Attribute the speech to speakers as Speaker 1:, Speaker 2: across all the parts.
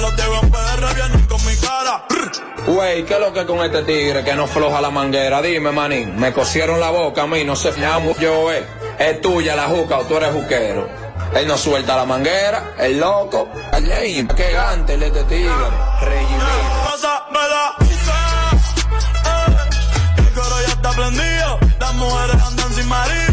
Speaker 1: los deben PR vienen con mi cara.
Speaker 2: Wey, ¿qué es lo que con este tigre que no floja la manguera? Dime, manín, me cosieron la boca a mí, no sé, llamo yo, eh. Es tuya la juca o tú eres juquero. Él no suelta la manguera, el loco. Ay, qué gante el este tigre.
Speaker 1: Rey mira. Eh, el coro ya está prendido. Las mujeres andan sin marido.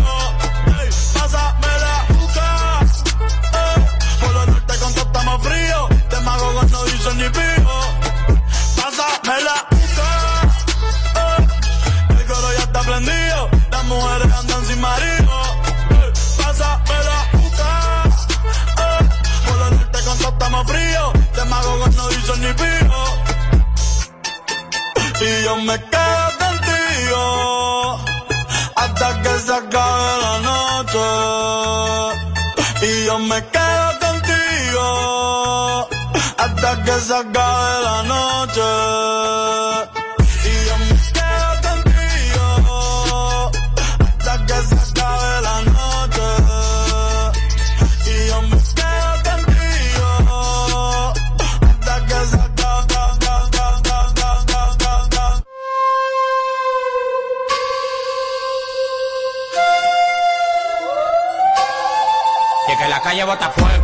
Speaker 1: mujeres andan sin marido. Eh, hey, pásame la puta. Hey, por la norte con estamos frío. Demagogos no dicen ni pío. Y yo me quedo contigo. Hasta que se acabe la noche. Y yo me quedo contigo. Hasta que se acabe la noche.
Speaker 3: calle bota.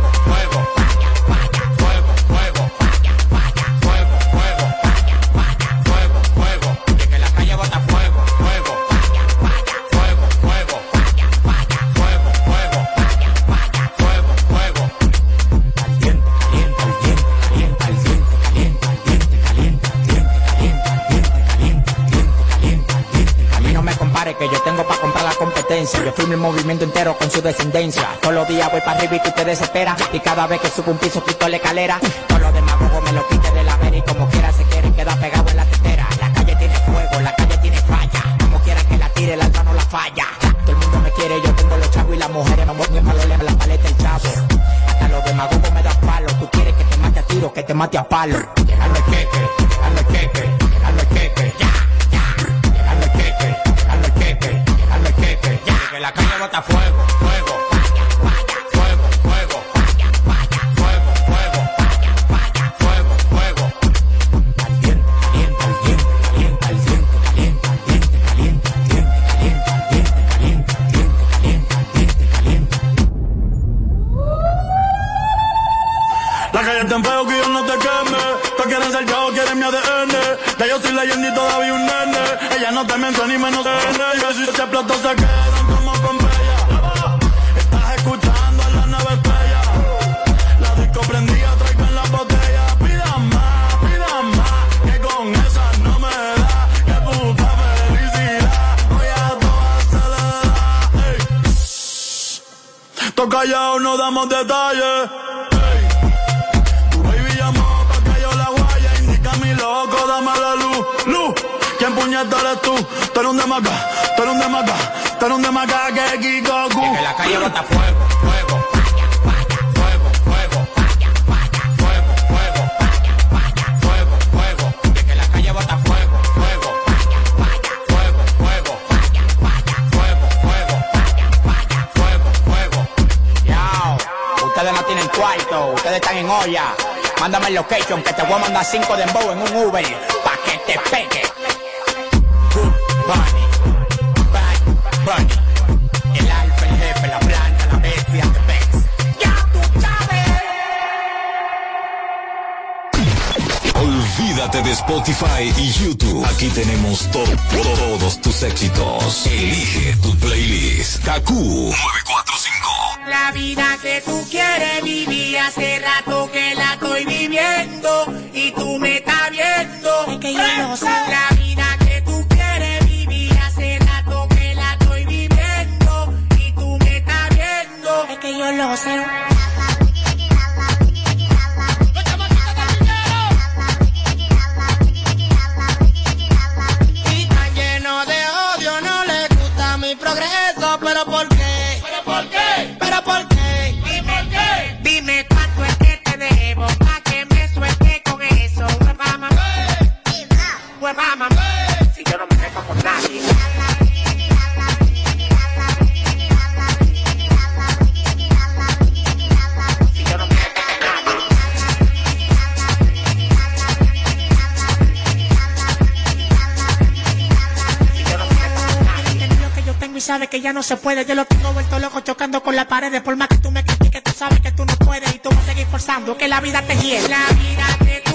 Speaker 3: comprar la competencia. Yo firmo el movimiento entero con su descendencia. Todos los días voy para arriba y tú te desesperas. Y cada vez que subo un piso, quito la escalera. Todos los demagogos me lo quiten de la vera y como quiera se quieren quedar pegados en la tetera. La calle tiene fuego, la calle tiene falla. Como quiera que la tire, el alma no la falla. Todo el mundo me quiere, yo tengo los chavos y las mujeres. No mueven malo, le la paleta el chavo. Hasta los demagogos me dan palo. Tú quieres que te mate a tiro, que te mate a palo.
Speaker 4: Aquí tenemos to todos tus éxitos. Elige tu playlist. Kaku 945.
Speaker 5: La vida que tú quieres vivir hace rato que la estoy viviendo y tú me estás viendo. Es que yo no sé. La vida que tú quieres vivir hace rato que la estoy viviendo y tú me estás viendo. Es que yo lo sé. que ya no se puede. Yo lo tengo vuelto loco chocando con las paredes. Por más que tú me critiques, tú sabes que tú no puedes. Y tú vas a seguir forzando que la vida te hiela. La vida
Speaker 1: te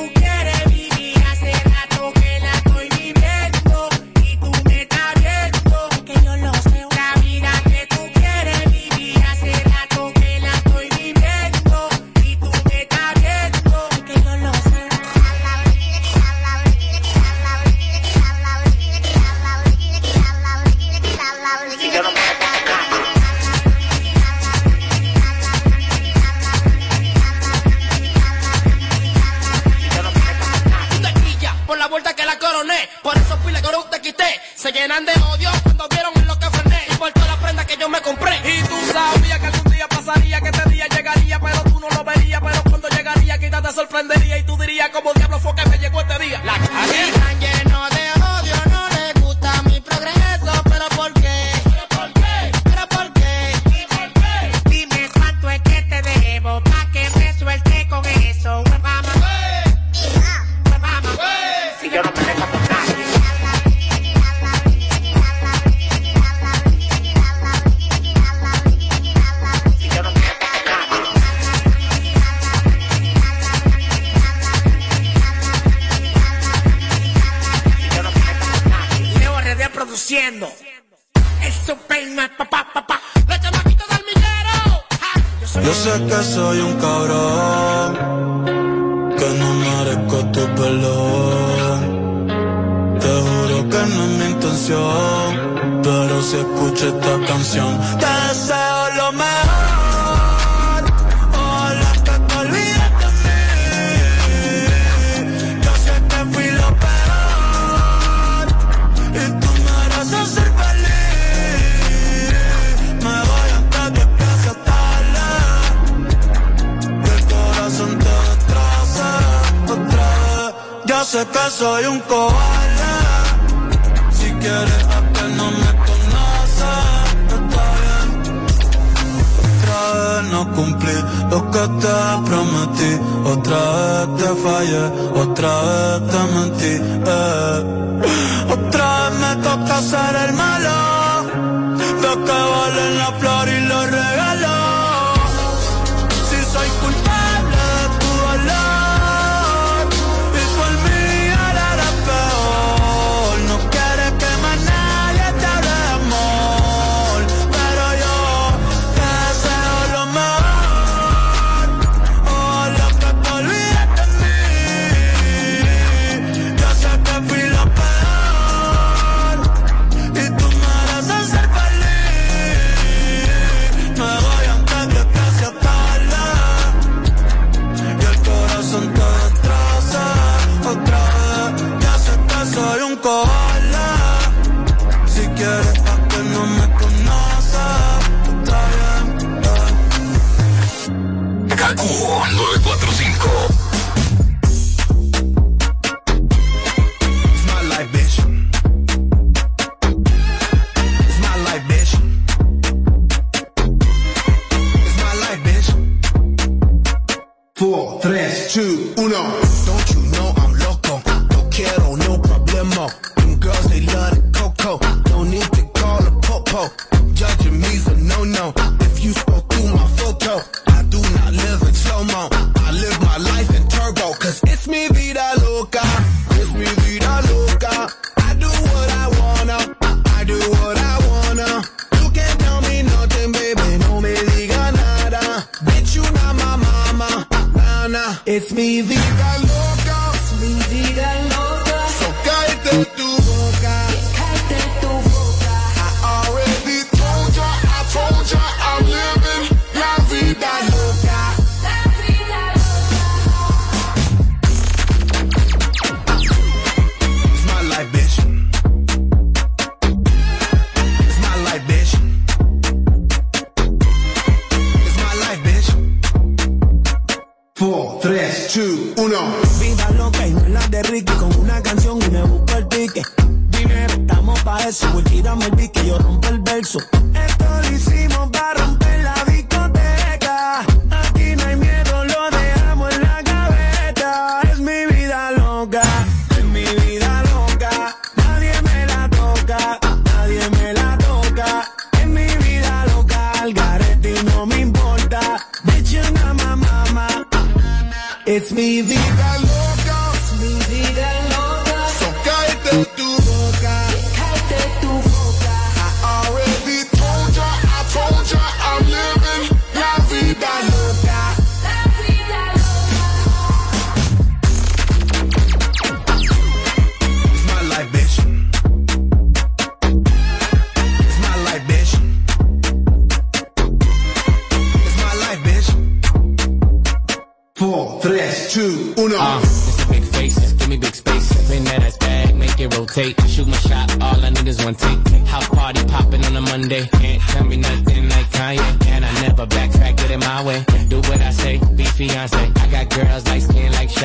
Speaker 5: es
Speaker 6: mi
Speaker 7: vida.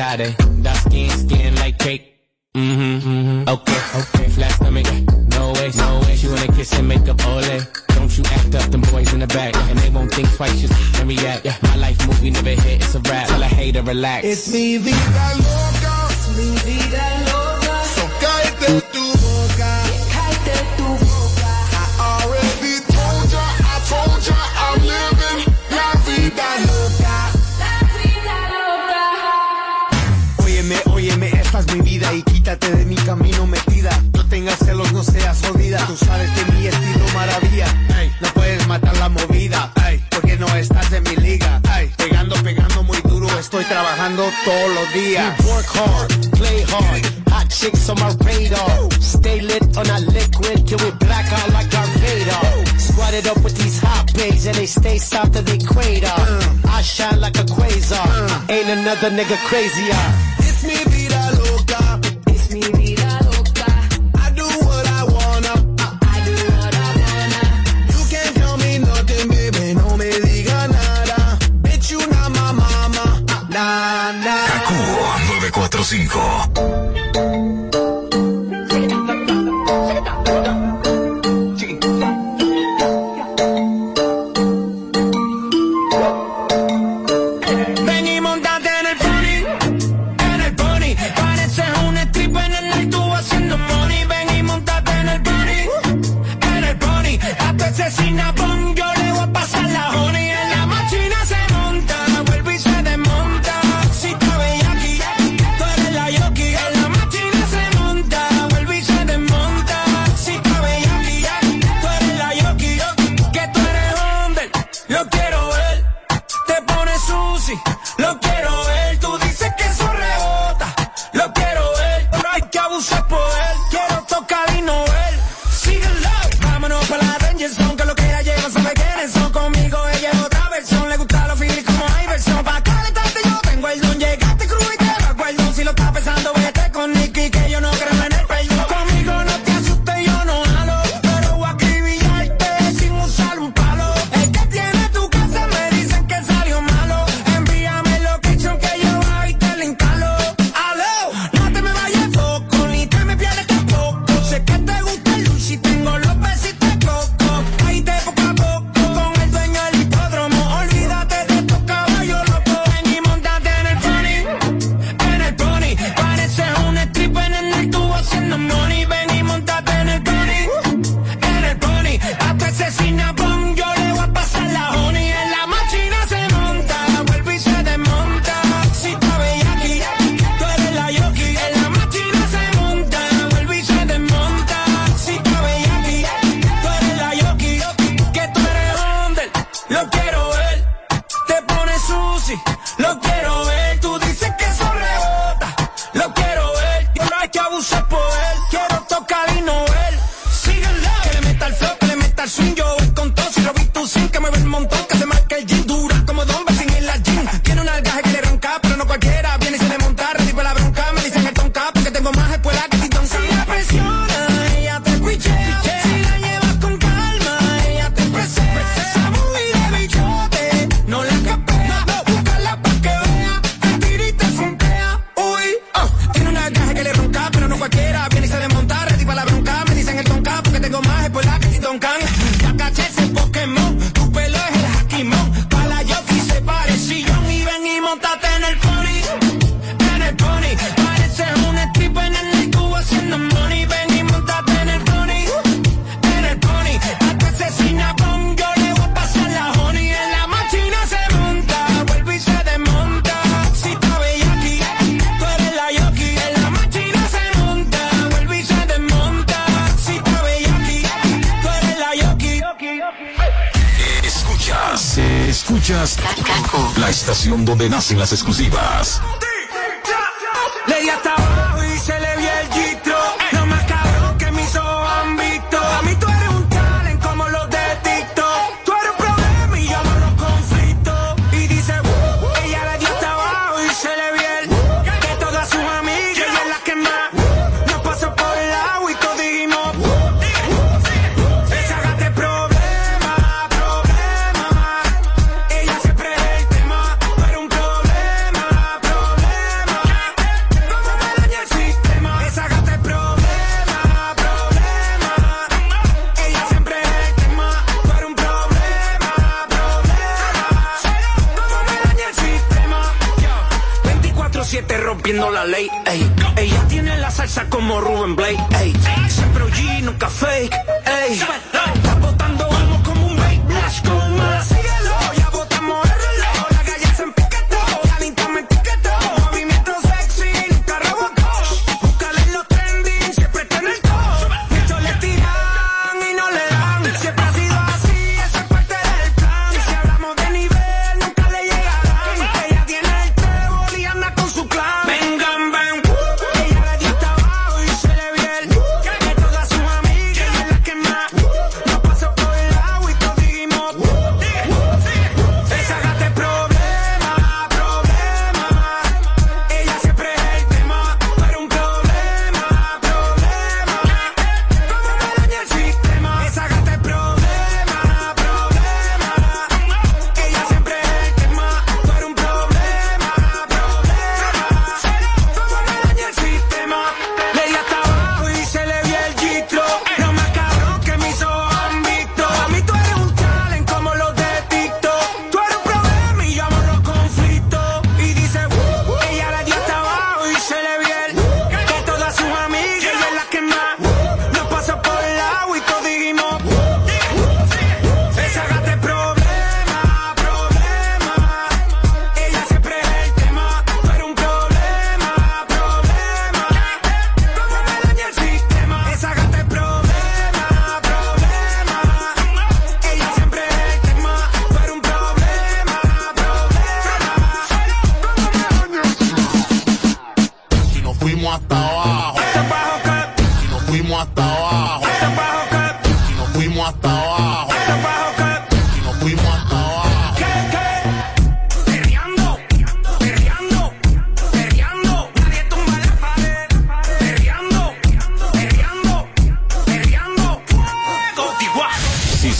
Speaker 8: Sade. Dark skin, skin like cake. Mm-hmm, mm-hmm. Okay, okay. Flat stomach, no way, no way. She wanna kiss and make up, ole. Don't you act up, them boys in the back. And they won't think twice, just and react. Yeah. My life movie never hit, it's a rap. Tell a hater, relax.
Speaker 7: It's me, vida loca, Me, vida loca. So cállate tú. Tú sabes que mi estilo maravilla. No puedes matar la movida. Porque no estás en mi liga. Pegando, pegando muy duro. Estoy trabajando todos los días.
Speaker 9: We work hard, play hard. Hot chicks on my radar. Stay lit on a liquid till we black out like our radar. Squatted up with these hot bays and they stay south of the equator. Uh. I shine like a quasar. Uh. Ain't another nigga crazier.
Speaker 7: It's me, 105. que
Speaker 4: é o donde nacen las exclusivas.
Speaker 7: Ella tiene la salsa como Ruben Blake, ey. Siempre OG, nunca fake.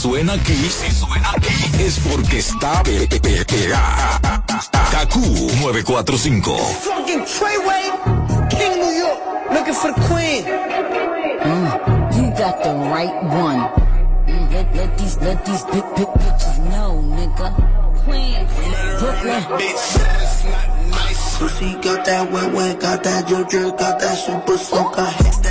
Speaker 4: suena aquí, si suena aquí, es porque está pe pe pe. Kaku 945.
Speaker 10: Fucking Treyway, King New York, looking for queen.
Speaker 11: Mm, you got the right one. Mm, let, let these, let these big, big bitches know, nigga. Brooklyn. Bitch, that's not nice.
Speaker 10: Pussy got that wet, wet, got that got that super soaker.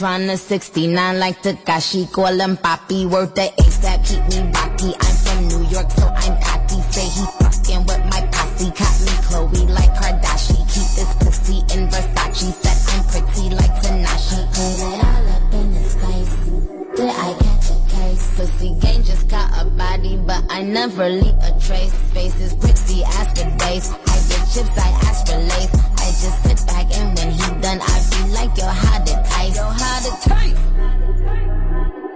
Speaker 11: He tryna 69 like Takashi, call him Papi, worth the ASAP, keep me rocky. I'm from New York, so I'm cocky. Say he fucking with my posse, caught me Chloe like Kardashian. Keep this pussy in Versace, said I'm pretty like Tanashi. Put it all up in his face. Did I catch a case? Pussy gang just got a body, but I never leave a trace. Face is pretty as the days. I get chips, I ask for lace. I just sit back and when he done, I be like, yo, how to taste? Yo, how to taste?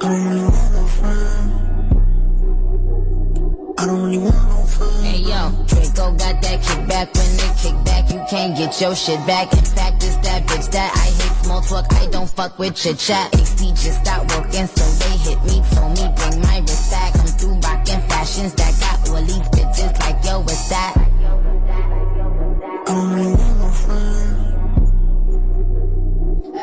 Speaker 10: I don't really want no friend. I don't really want no friend.
Speaker 11: Hey yo, Draco got that kickback. When they kick back, you can't get your shit back. In fact, it's that bitch that I hate small talk. I don't fuck with chit chat. AC just stopped working, so they hit me. Told me bring my wrist back. Come through rockin' fashions that got all these bitches like yo, what's that?
Speaker 10: I don't really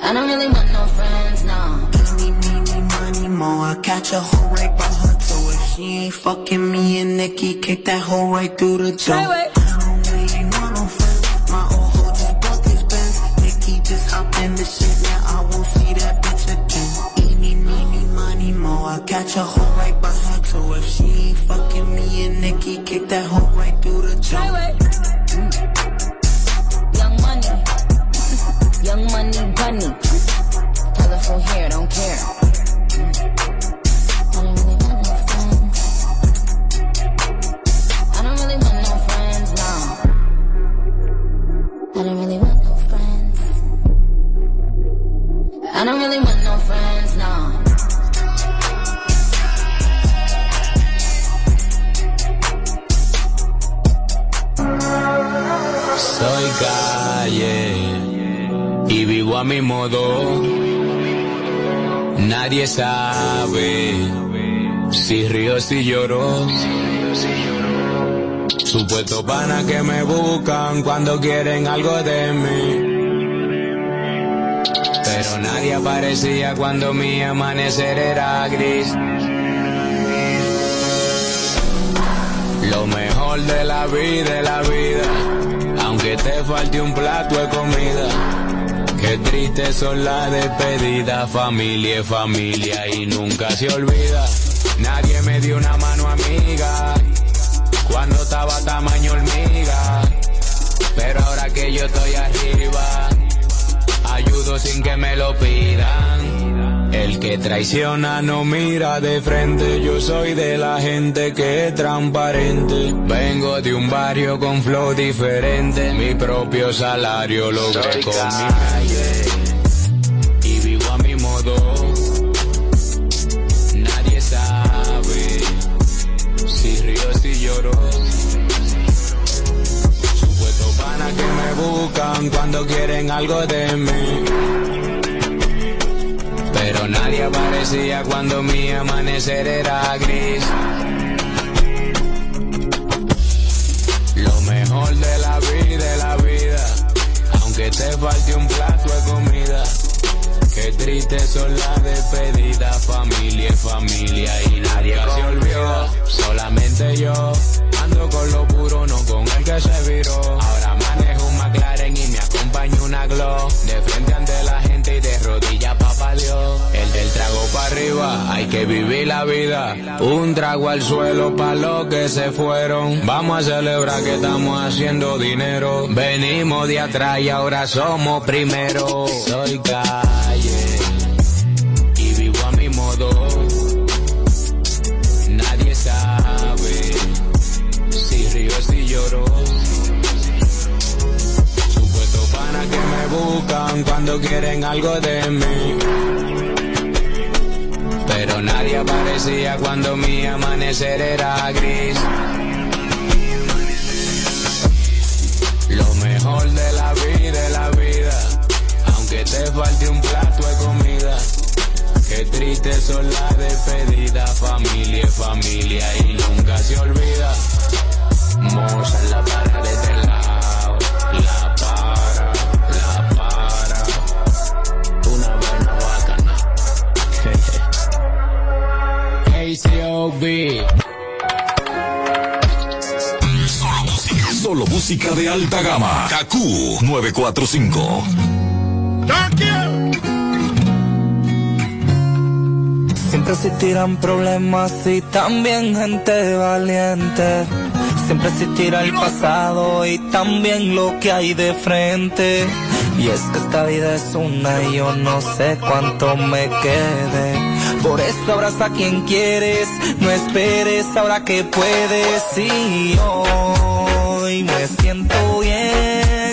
Speaker 11: I don't really want no friends, no.
Speaker 10: Any, meeny, money, more. I catch a hoe right by her toe. If she ain't fucking me and Nikki, kick that hoe right through the door. I don't really want no friends. My old hoe just bought this Benz. Nikki just hopped in the shit. Now I won't see that bitch again. Eeny, meeny, money, more. I catch a hoe right by her toe. If she ain't fucking me and Nikki, kick that hoe right through the door.
Speaker 11: Money. Colorful hair, don't care.
Speaker 12: Si lloro. Supuesto pana que me buscan cuando quieren algo de mí. Pero nadie aparecía cuando mi amanecer era gris. Lo mejor de la vida la vida, aunque te falte un plato de comida. Qué triste son las despedidas, familia es familia y nunca se olvida. Me dio una mano amiga cuando estaba tamaño hormiga. Pero ahora que yo estoy arriba, ayudo sin que me lo pidan. El que traiciona no mira de frente, yo soy de la gente que es transparente. Vengo de un barrio con flow diferente, mi propio salario logré con mi calle. Y vivo a mi modo, cuando quieren algo de mí. Pero nadie aparecía cuando mi amanecer era gris. Lo mejor de la vida la vida, aunque te falte un plato de comida. Qué triste son las despedidas, familia es familia y nadie se olvida. Solamente yo ando con lo puro, no con el que se viró. Ahora una. De frente ante la gente y de rodillas papá Dios. El del trago para arriba, hay que vivir la vida. Un trago al suelo para los que se fueron. Vamos a celebrar que estamos haciendo dinero. Venimos de atrás y ahora somos primero. Soy calle cuando quieren algo de mí. Pero nadie aparecía cuando mi amanecer era gris. Lo mejor de la vida la vida, aunque te falte un plato de comida. Qué triste son las despedidas, familia familia y nunca se olvida. Moza en la para ACOB.
Speaker 4: Solo música de alta gama. KQ 945.
Speaker 13: Siempre existirán problemas y también gente valiente. Siempre existirá el pasado y también lo que hay de frente. Y es que esta vida es una y yo no sé cuánto me quede. Por eso abraza a quien quieres, no esperes ahora que puedes. Y hoy me siento bien.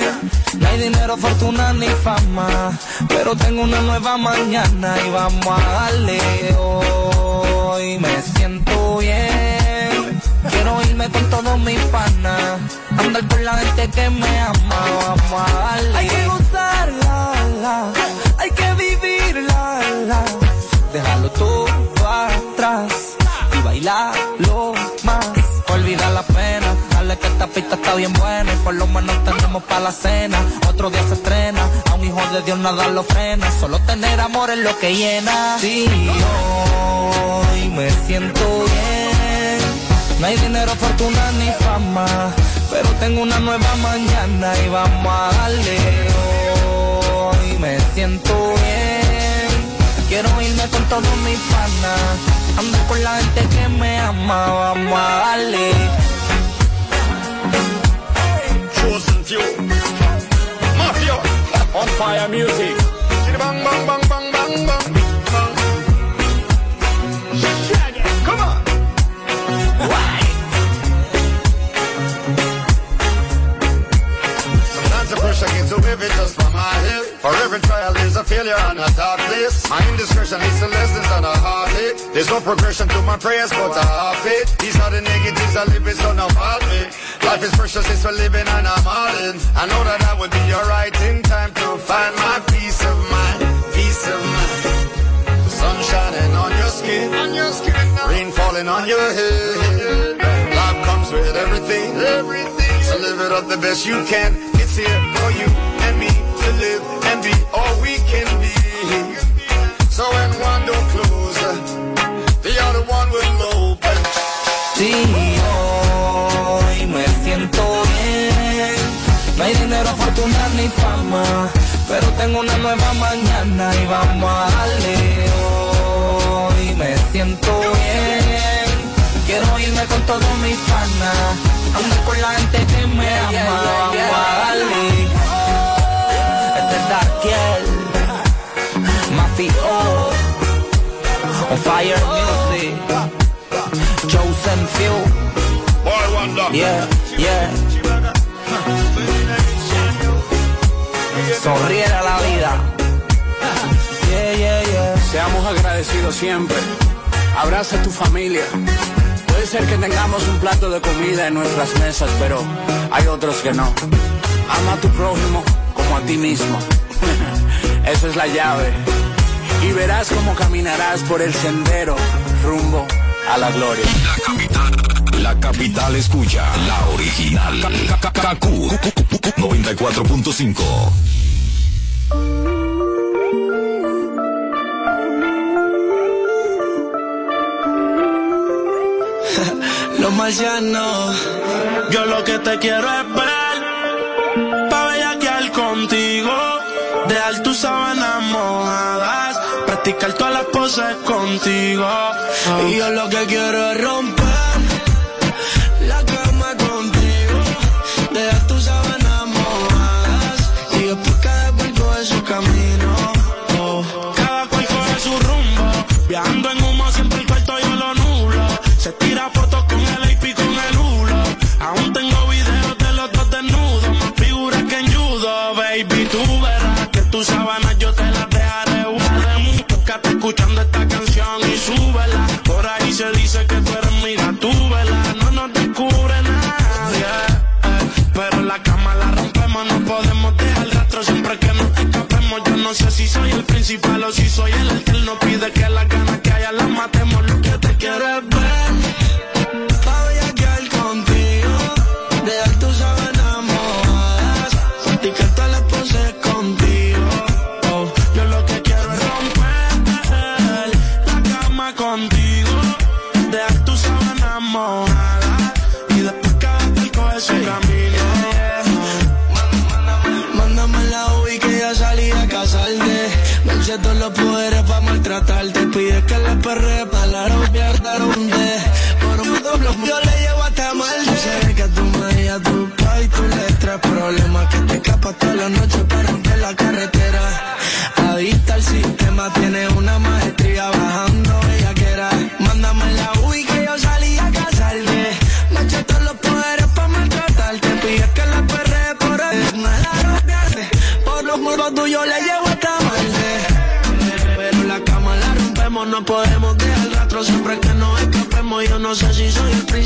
Speaker 13: No hay dinero, fortuna ni fama, pero tengo una nueva mañana y vamos a darle. Hoy me siento bien. Quiero irme con todos mis panas, andar por la gente que me ama, vamos a darle. Hay que gozarla, la, hay que vivirla, la. Dejarlo todo atrás y bailarlo más. Olvidar la pena, darle que esta pista está bien buena y por lo menos tenemos para la cena. Otro día se estrena, a un hijo de Dios nada lo frena. Solo tener amor es lo que llena. Sí, hoy me siento bien. No hay dinero, fortuna ni fama, pero tengo una nueva mañana y vamos a darle. Hoy me siento bien. Quiero irme con todos mis panas, andar con la gente que me ama, vamos a darle.
Speaker 14: Chosen few. Mafia. On fire music. Bang, bang, bang, bang, bang, bang. Come on. Sometimes the pressure gets so heavy just for my head. For every trial there's a failure and a dark place. My indiscretion leads to lessons and a heartache. There's no progression to my prayers, but I have faith. These are the negatives I live with, so now fault me. Life is precious, it's for living and I'm all in. I know that I would be alright in time to find my peace of mind. Peace of mind. The sun shining on your skin, on your skin. Rain falling on your head. Life comes with everything, everything. So live it up the best you can. It's here for you
Speaker 13: Sí, hoy me siento bien. No hay dinero, fortuna ni fama, pero tengo una nueva mañana y vamos a darle. Hoy me siento bien. Quiero irme con todos mis panas, andar con la gente que me ama, vamos a darle. Este es Darkiel, Mafio, on Fire Music. Chosen few.
Speaker 14: Boy wonder.
Speaker 13: Yeah, yeah. Sonriera la vida. Yeah, yeah, yeah.
Speaker 15: Seamos agradecidos siempre. Abraza a tu familia. Puede ser que tengamos un plato de comida en nuestras mesas, pero hay otros que no. Ama a tu prójimo como a ti mismo. Esa es la llave. Y verás cómo caminarás por el sendero rumbo a la gloria.
Speaker 4: La capital, la capital escucha, la original. KQ 94.5.
Speaker 16: Los marcianos, yo lo que te quiero es ver, practicar todas las poses contigo. Y yo lo que quiero es romper si soy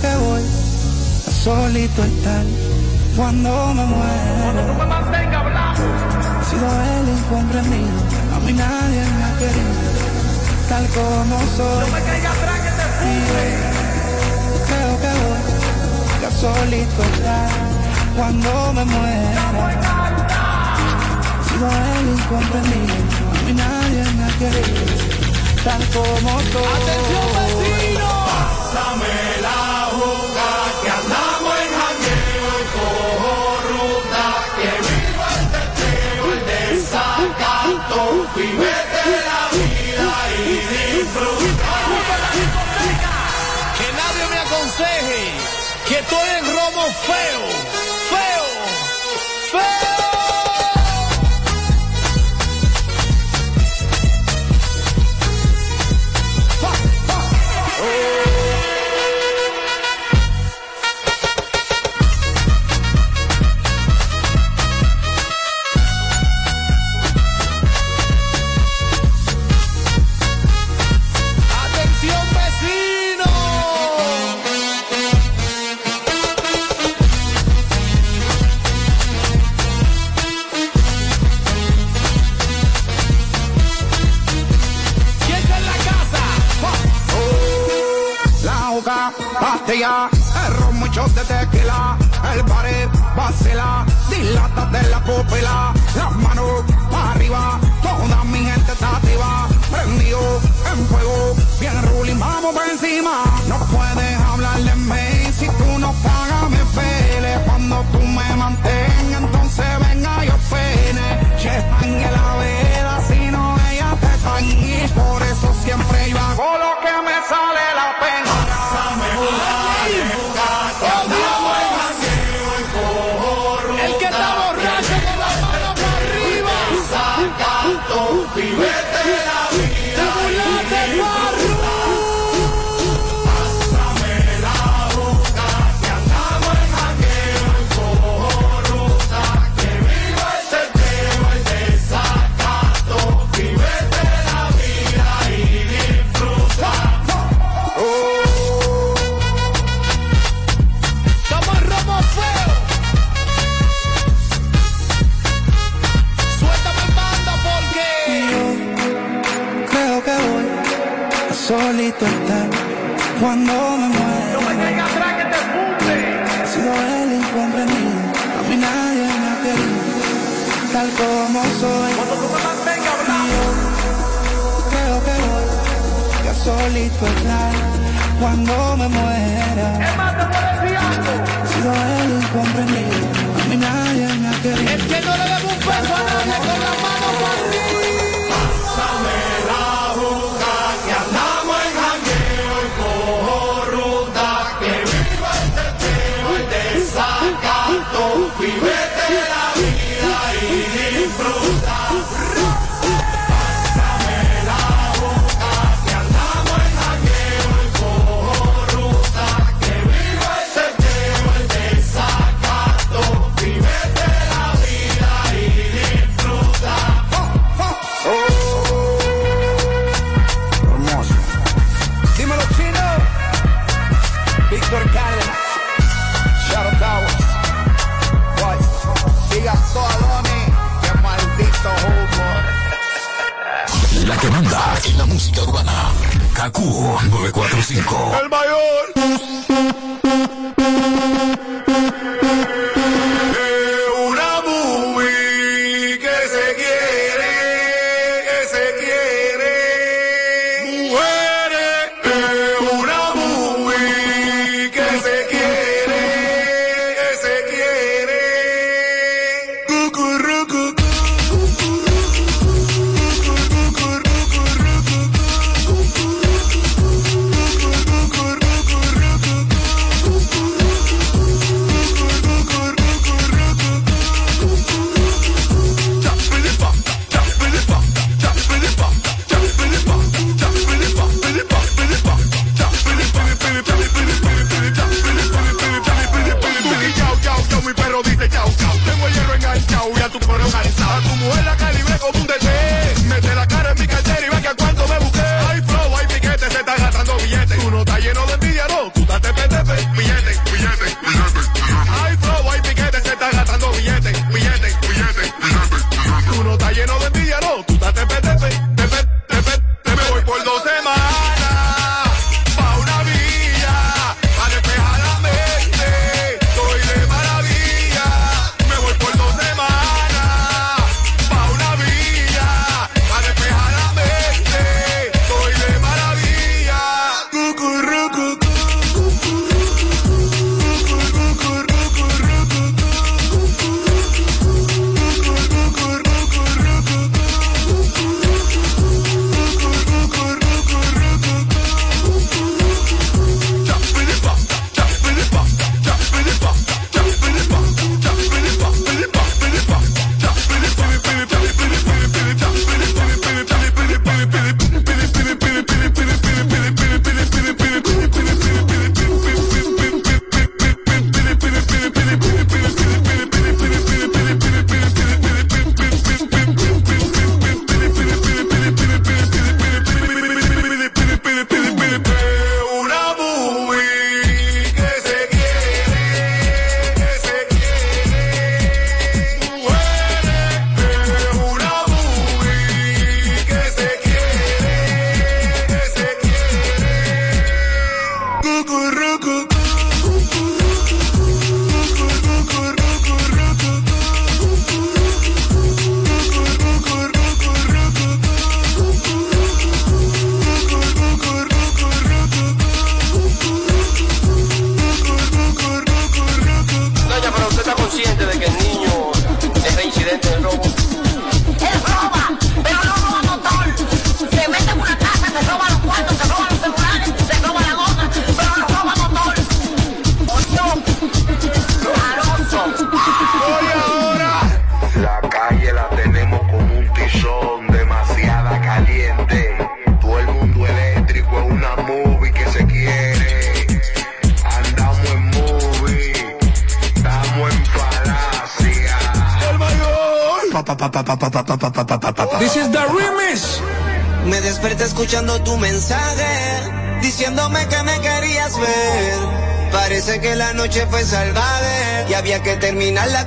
Speaker 16: que
Speaker 17: voy a solito estar cuando me muera.
Speaker 4: no me mantenga.
Speaker 17: He sido el incomprendido, a mí nadie me ha querido, tal como soy.
Speaker 4: No me caiga atrás que te
Speaker 17: yo creo que voy a solito estar cuando me muera. He sido el incomprendido, a mí nadie me ha querido, tal como soy.
Speaker 4: ¡Atención, vecino!
Speaker 18: Pásame vivete la vida y disfruta.
Speaker 4: Que nadie me aconseje que estoy en feo, feo,
Speaker 19: cuando me
Speaker 17: muera.
Speaker 4: No me caiga atrás que te funde.
Speaker 17: He sido el incomprendido, a mí nadie me ha querido, tal como soy.
Speaker 4: Cuando tú me mantengas hablando.
Speaker 17: Creo que voy a solito estar cuando me muera.
Speaker 4: Es más, te voy a.
Speaker 17: He sido el incomprendido, a mí nadie me ha querido.
Speaker 4: El que no le debe un peso a nadie con la mano
Speaker 20: KQ 945.
Speaker 1: El mayor.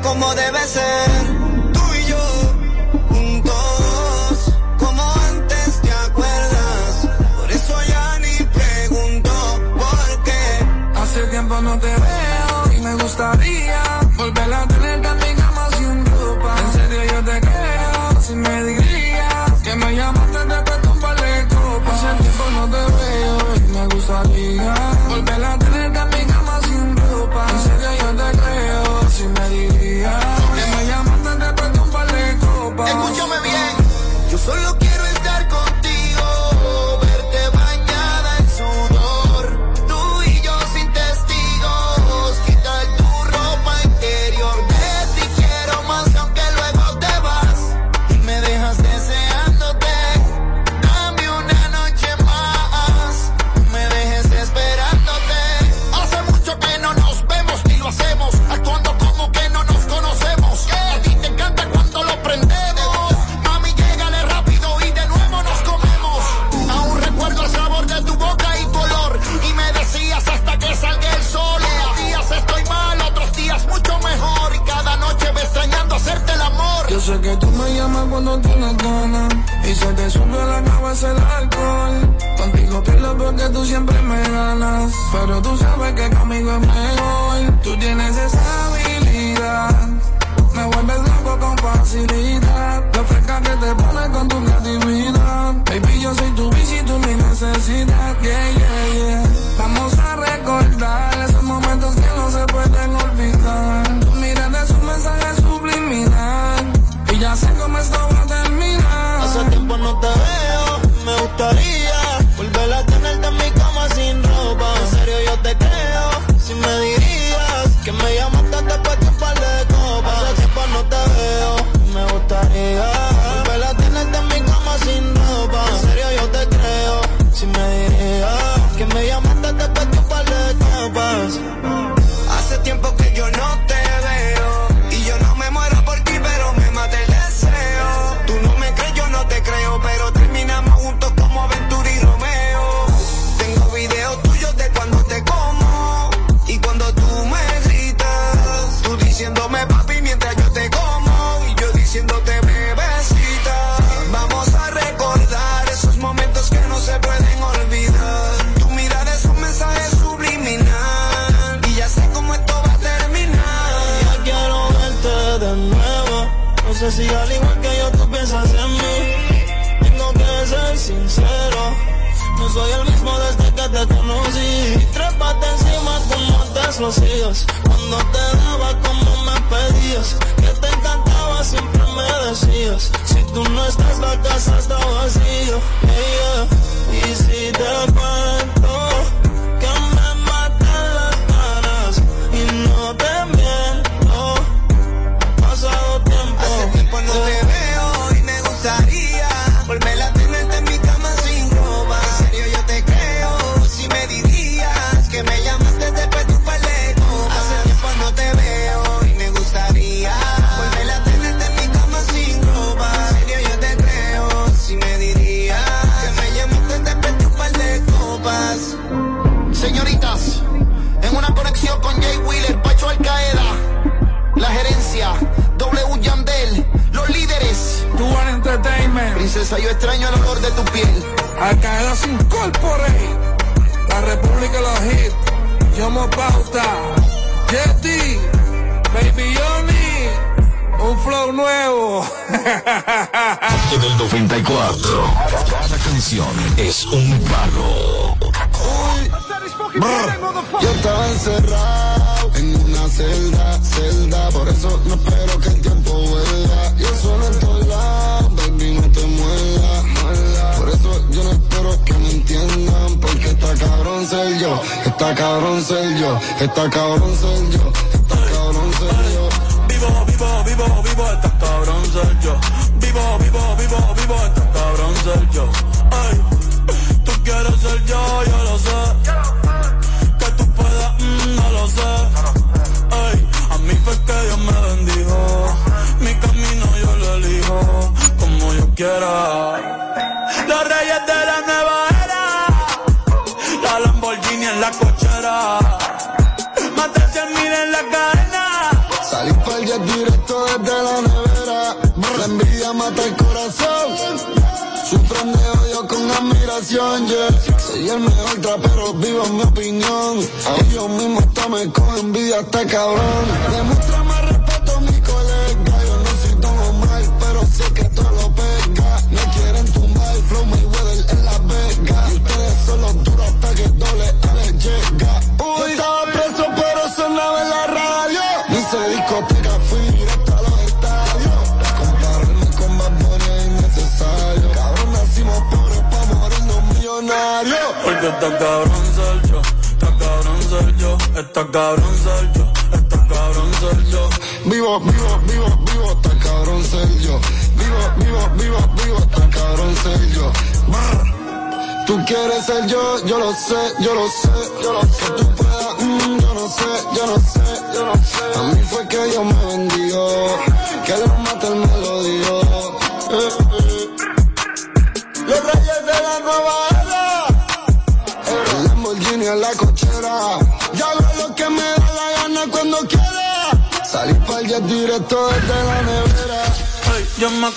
Speaker 1: como
Speaker 21: de
Speaker 22: Cuando
Speaker 21: te
Speaker 22: daba como me pedías, que te encantaba siempre me decías. Si tú no estás la casa está vacía. Hey, yeah. Y si te paras, Al sin incorporate. La República los hit. Yo
Speaker 21: me pauta. Jetty. Baby Yoni. Un flow nuevo.
Speaker 4: en el 94. Cada canción es un palo.
Speaker 23: Yo estaba encerrado en una celda, celda. Por eso no espero que ser yo, está cabrón ser yo, está cabrón ser está cabrón ser.
Speaker 1: Vivo, vivo, vivo, vivo,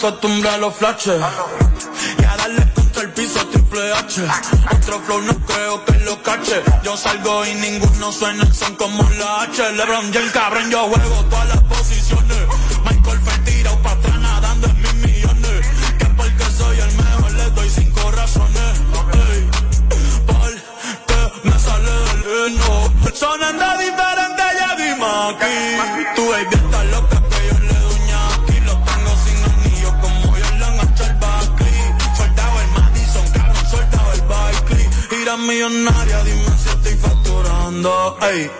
Speaker 1: acostumbré a los flashes. Y a darle contra el piso triple H. Otro flow no creo que lo cache. Yo salgo y ninguno suena, son como la H. LeBron James, cabrón, yo juego todas las millonaria, dime si estoy facturando. Ey,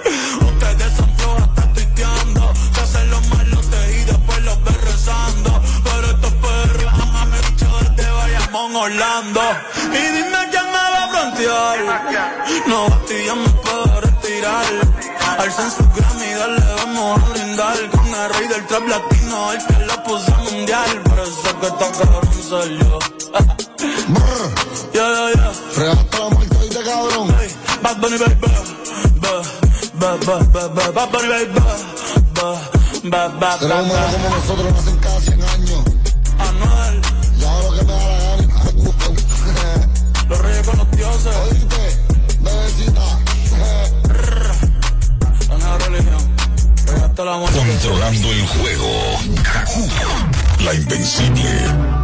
Speaker 1: ustedes son flojas, están tuiteando. Se hacen los malotes y después los ves rezando. Pero estos perros jamás me dicho desde Bayamón, Orlando. Y dime quién me va a frontear. No bastillas me puedo retirar. Alza en su Grammy, dale, vamos a brindar. Con el rey del trap latino, el que la puso mundial. Por eso que está cabrón soy yo. Yeah, yeah, yeah. Bad Bunny, baby. Ba, ba, ba, ba, ba, Bad Bunny, baby. Ba, ba, ba, ba, ba.
Speaker 23: como nosotros nacen cada 100 años.
Speaker 1: Anuel,
Speaker 23: hago lo que me da la gana.
Speaker 1: los reyes con los dioses.
Speaker 23: Oíste, bebecita.
Speaker 1: La nueva religión. Regaste la muerte.
Speaker 4: Controlando el juego. Kaku, la invencible.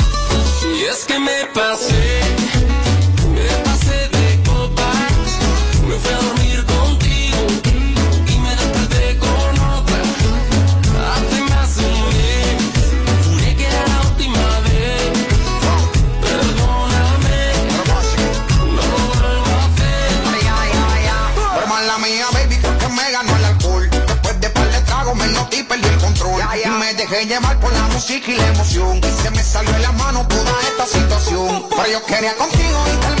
Speaker 24: Y es que me pasé, me pasé de copas. Me fui a dormir contigo. Y me desperté con otra. Hace más de un mes. Juré que era la última vez. Perdóname. No lo vuelvo a hacer.
Speaker 17: Pero mala mía, baby, fue que me ganó el alcohol. Después de par de tragos me noté y perdí el control. Y me dejé llevar por la música y la emoción. Quería contigo y terminé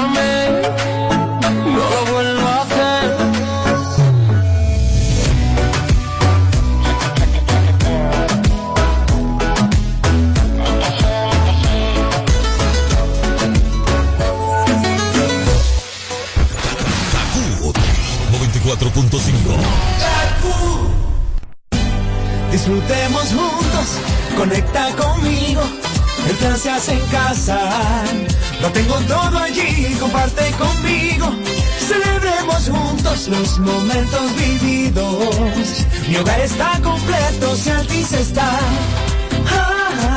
Speaker 16: Disfrutemos juntos, conecta conmigo. El se hace en casa. Lo tengo todo allí, comparte conmigo. Celebremos juntos los momentos vividos. Mi hogar está completo, si Altis está.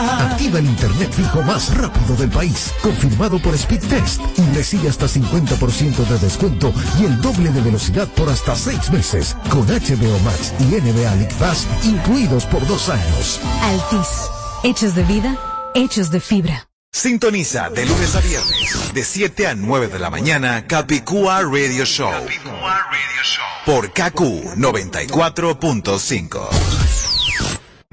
Speaker 25: Activa el internet fijo más rápido del país, confirmado por Speed Test y recibe hasta 50% de descuento y el doble de velocidad por hasta 6 meses, con HBO Max y NBA League Pass incluidos por dos años.
Speaker 26: Altis. Hechos de vida, hechos de fibra.
Speaker 27: Sintoniza de lunes a viernes, de 7 a 9 de la mañana, Capicúa Radio Show. Por KQ 94.5.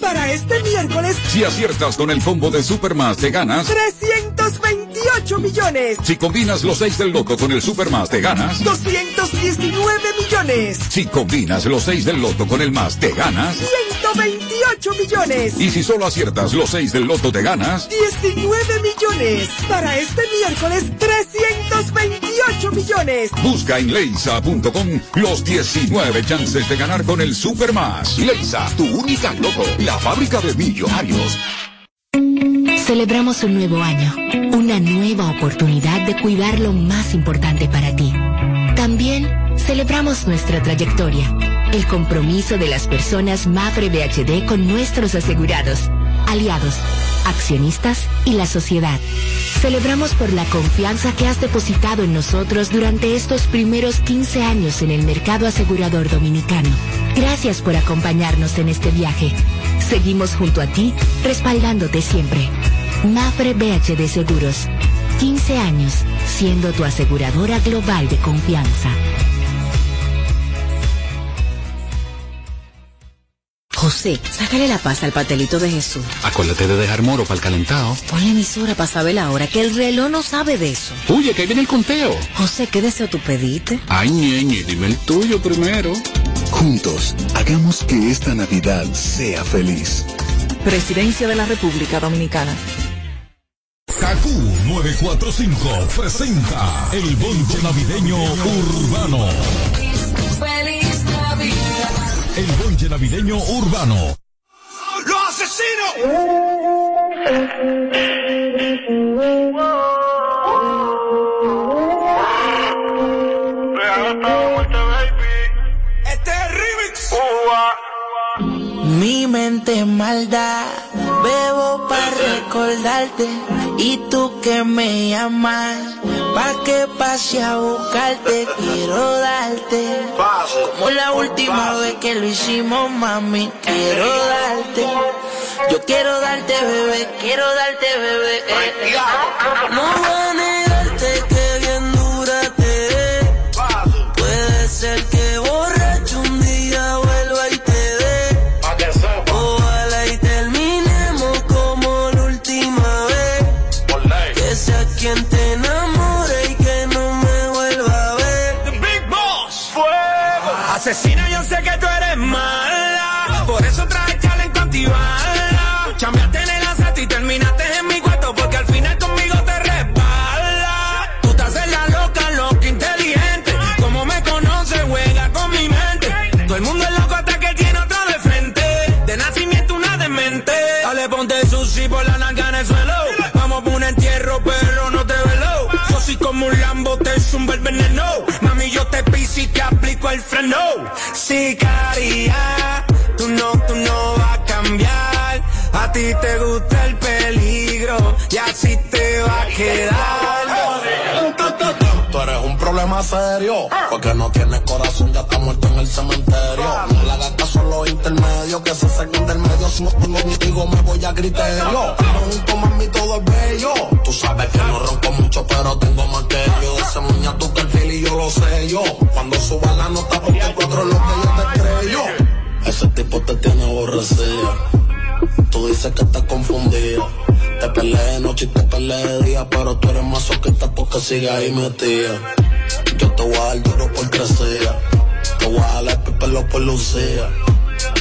Speaker 28: Para este miércoles,
Speaker 4: Si aciertas con el combo de Supermas, te ganas.
Speaker 28: 328 millones.
Speaker 4: Si combinas los 6 del loto con el Supermas, te ganas.
Speaker 28: 219 millones.
Speaker 4: Si combinas los 6 del loto con el más, te ganas.
Speaker 28: 128 millones.
Speaker 4: Y si solo aciertas los 6 del loto, te ganas.
Speaker 28: 19 millones. Para este miércoles, 328 millones.
Speaker 4: Busca en leisa.com los 19 chances de ganar con el Supermas. Leisa, tu única loto, la fábrica de millonarios.
Speaker 26: Celebramos un nuevo año, una nueva oportunidad de cuidar lo más importante para ti. También celebramos nuestra trayectoria, el compromiso de las personas Mafre BHD con nuestros asegurados, aliados, accionistas y la sociedad. Celebramos por la confianza que has depositado en nosotros durante estos primeros 15 años en el mercado asegurador dominicano. Gracias por acompañarnos en este viaje. Seguimos junto a ti, respaldándote siempre. Mafre BHD Seguros. 15 años siendo tu aseguradora global de confianza.
Speaker 29: José, sácale la paz al patelito de Jesús.
Speaker 30: Acuérdate de dejar moro para el calentado.
Speaker 29: Ponle emisora para saber la hora, que el reloj no sabe de eso.
Speaker 30: Oye, que ahí viene el conteo.
Speaker 29: José, ¿qué deseo tú pediste?
Speaker 30: Ay, ñeñe, dime el tuyo primero.
Speaker 25: Juntos, hagamos que esta Navidad sea feliz.
Speaker 31: Presidencia de la República Dominicana.
Speaker 4: Kaku 945 presenta el bonche navideño urbano.
Speaker 16: Feliz Navidad.
Speaker 4: El navideño urbano.
Speaker 16: ¡Los
Speaker 7: Este es remix.
Speaker 10: Mi mente maldad, bebo para recordarte y tú que me llamas, pa' que pase a buscarte, quiero darte, como la última vez que lo hicimos, mami, quiero darte, yo quiero darte, bebé, quiero darte, bebé, eh, eh. no
Speaker 7: Por eso traje en cautivarla. Chambiaste en el asalto y terminaste en mi cuarto porque al final conmigo te resbala. Tú te haces la loca, loca, inteligente. Como me conoces, juega con mi mente. Todo el mundo es loco hasta que tiene otro de frente. De nacimiento una demente. Dale, ponte sushi por la nalga en el suelo.
Speaker 16: Vamos por un entierro, pero no te velo. Yo soy
Speaker 7: como un lambo, te zumba el veneno. Mami, yo te piso y te aplico el freno. Sicaria
Speaker 16: ti te gusta el peligro y así te va a quedar.
Speaker 1: Tú eres un problema serio, porque no tienes corazón, ya está muerto en el cementerio. No le hagas caso a los intermedios, que se saquen del medio, si no tengo contigo me voy a criterio. Estamos juntos, mami, todo es bello. Tú sabes que no ronco mucho, pero tengo más que yo. Ese muña el feel y yo lo sé yo. Cuando suba la nota, porque cuatro lo que yo te creo. Ese tipo te tiene aborrecida. Tú dices que estás confundida. Te peleé de noche y te peleé de día, pero tú eres más soqueta porque sigues ahí metida. Yo te voy a dar duro por crecer. Te voy a jalar el pelo por lucía.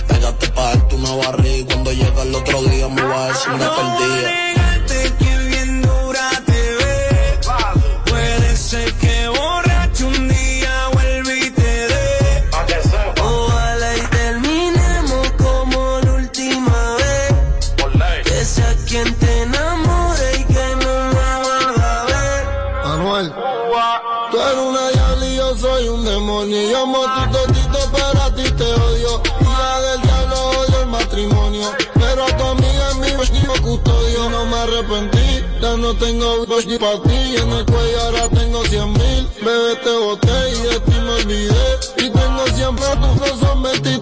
Speaker 1: Pégate pa' darte una barriga y cuando llega el otro día me voy a decir me perdía.
Speaker 23: Para ti. En el cuello ahora tengo cien mil. Bebé, te boté y de ti me olvidé. Y tengo siempre dos son 23.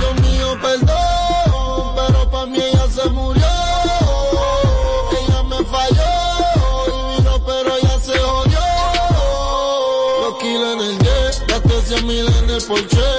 Speaker 23: Dios mío, perdón, pero para mí ella se murió. Ella me falló y vino, pero ya se jodió. Los kilos en el jet, gasté 100 mil en el Porsche.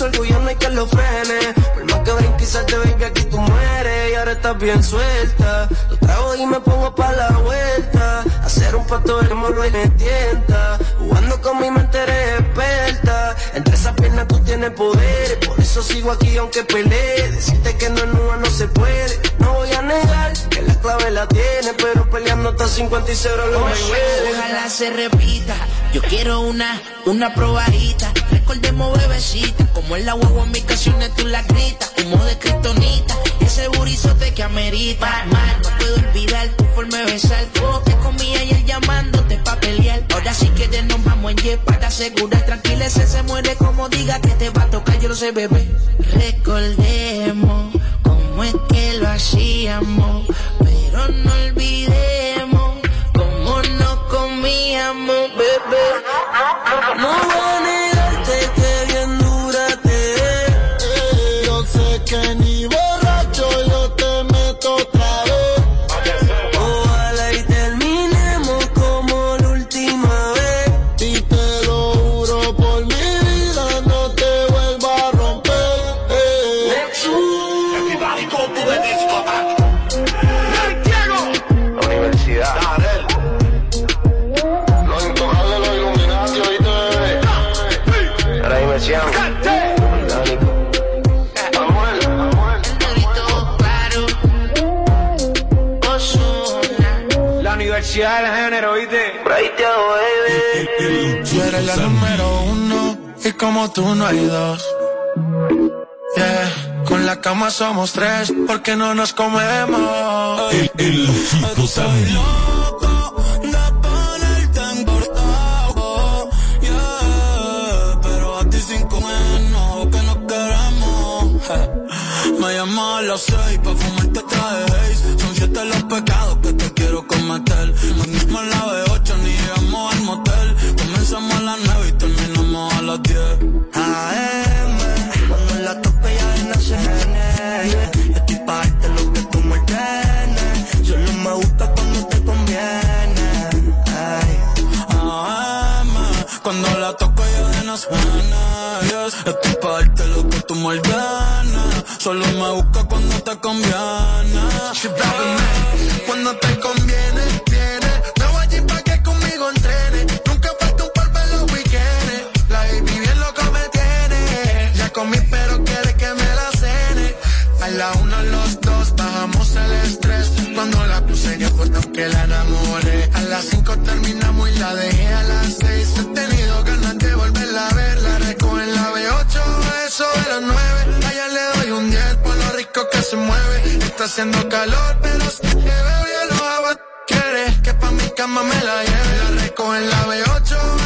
Speaker 16: Difícil, su orgullo no hay que lo frene. Por más que brinque y salte, baby, aquí tú mueres. Y ahora estás bien suelta. Lo trago y me pongo pa' la vuelta. Hacer un pato de molo y me tienta. Jugando con mi mente eres experta. Entre esas piernas tú tienes poder. Por eso sigo aquí aunque pelee. Decirte que no es nua no se puede. No voy a negar que la clave la tiene. Pero peleando hasta 50 y 0 lo me
Speaker 32: Ojalá se repita. Yo quiero una, una probadita. Recordemos bebecita. Como el agua en mis canciones tú la gritas. Humo de kriptonita. Ese burizote que amerita. Mal, no puedo olvidar tu forma de besar. Como te comía y él llamándote pa' pelear. Ahora sí que de nos vamos en jet para asegurar. Tranquila, ese se muere como diga que te va a tocar. Yo lo sé, bebé. Recordemos cómo es que lo hacíamos. Pero no olvidemos cómo nos comíamos, bebé.
Speaker 16: No
Speaker 1: Everybody go to the discotheque.
Speaker 15: La universidad.
Speaker 23: Los intocables, los Illuminati, oíste.
Speaker 15: La
Speaker 16: universidad del género, ¿viste?
Speaker 1: Tú eres la número uno y como tú no hay dos. La cama somos tres porque no nos comemos.
Speaker 4: El, el Chico Sandy.
Speaker 1: de ponerte en portado, yeah, pero a ti sin comernos que nos queremos. Me llamo a las seis pa' fumarte traje. Son siete los pecados que te quiero cometer. Mandamos la
Speaker 16: Solo me
Speaker 1: busca cuando te conviene. Cuando te conviene, viene. Me voy allí pa' que conmigo entrene. Nunca falta un par en los weekends. La baby bien loco me tiene. Ya
Speaker 16: comí pero quiere que me la cene. A la una los dos bajamos el estrés. Cuando la puse ya fue pues que la enamoré. A las cinco terminamos y la dejé a las seis. He tenido ganas de volverla a ver. La recojo en la B8, eso se mueve. Está haciendo calor, pero si que veo lo hago. Quiere que pa' mi cama me la lleve. La recojo en la B8,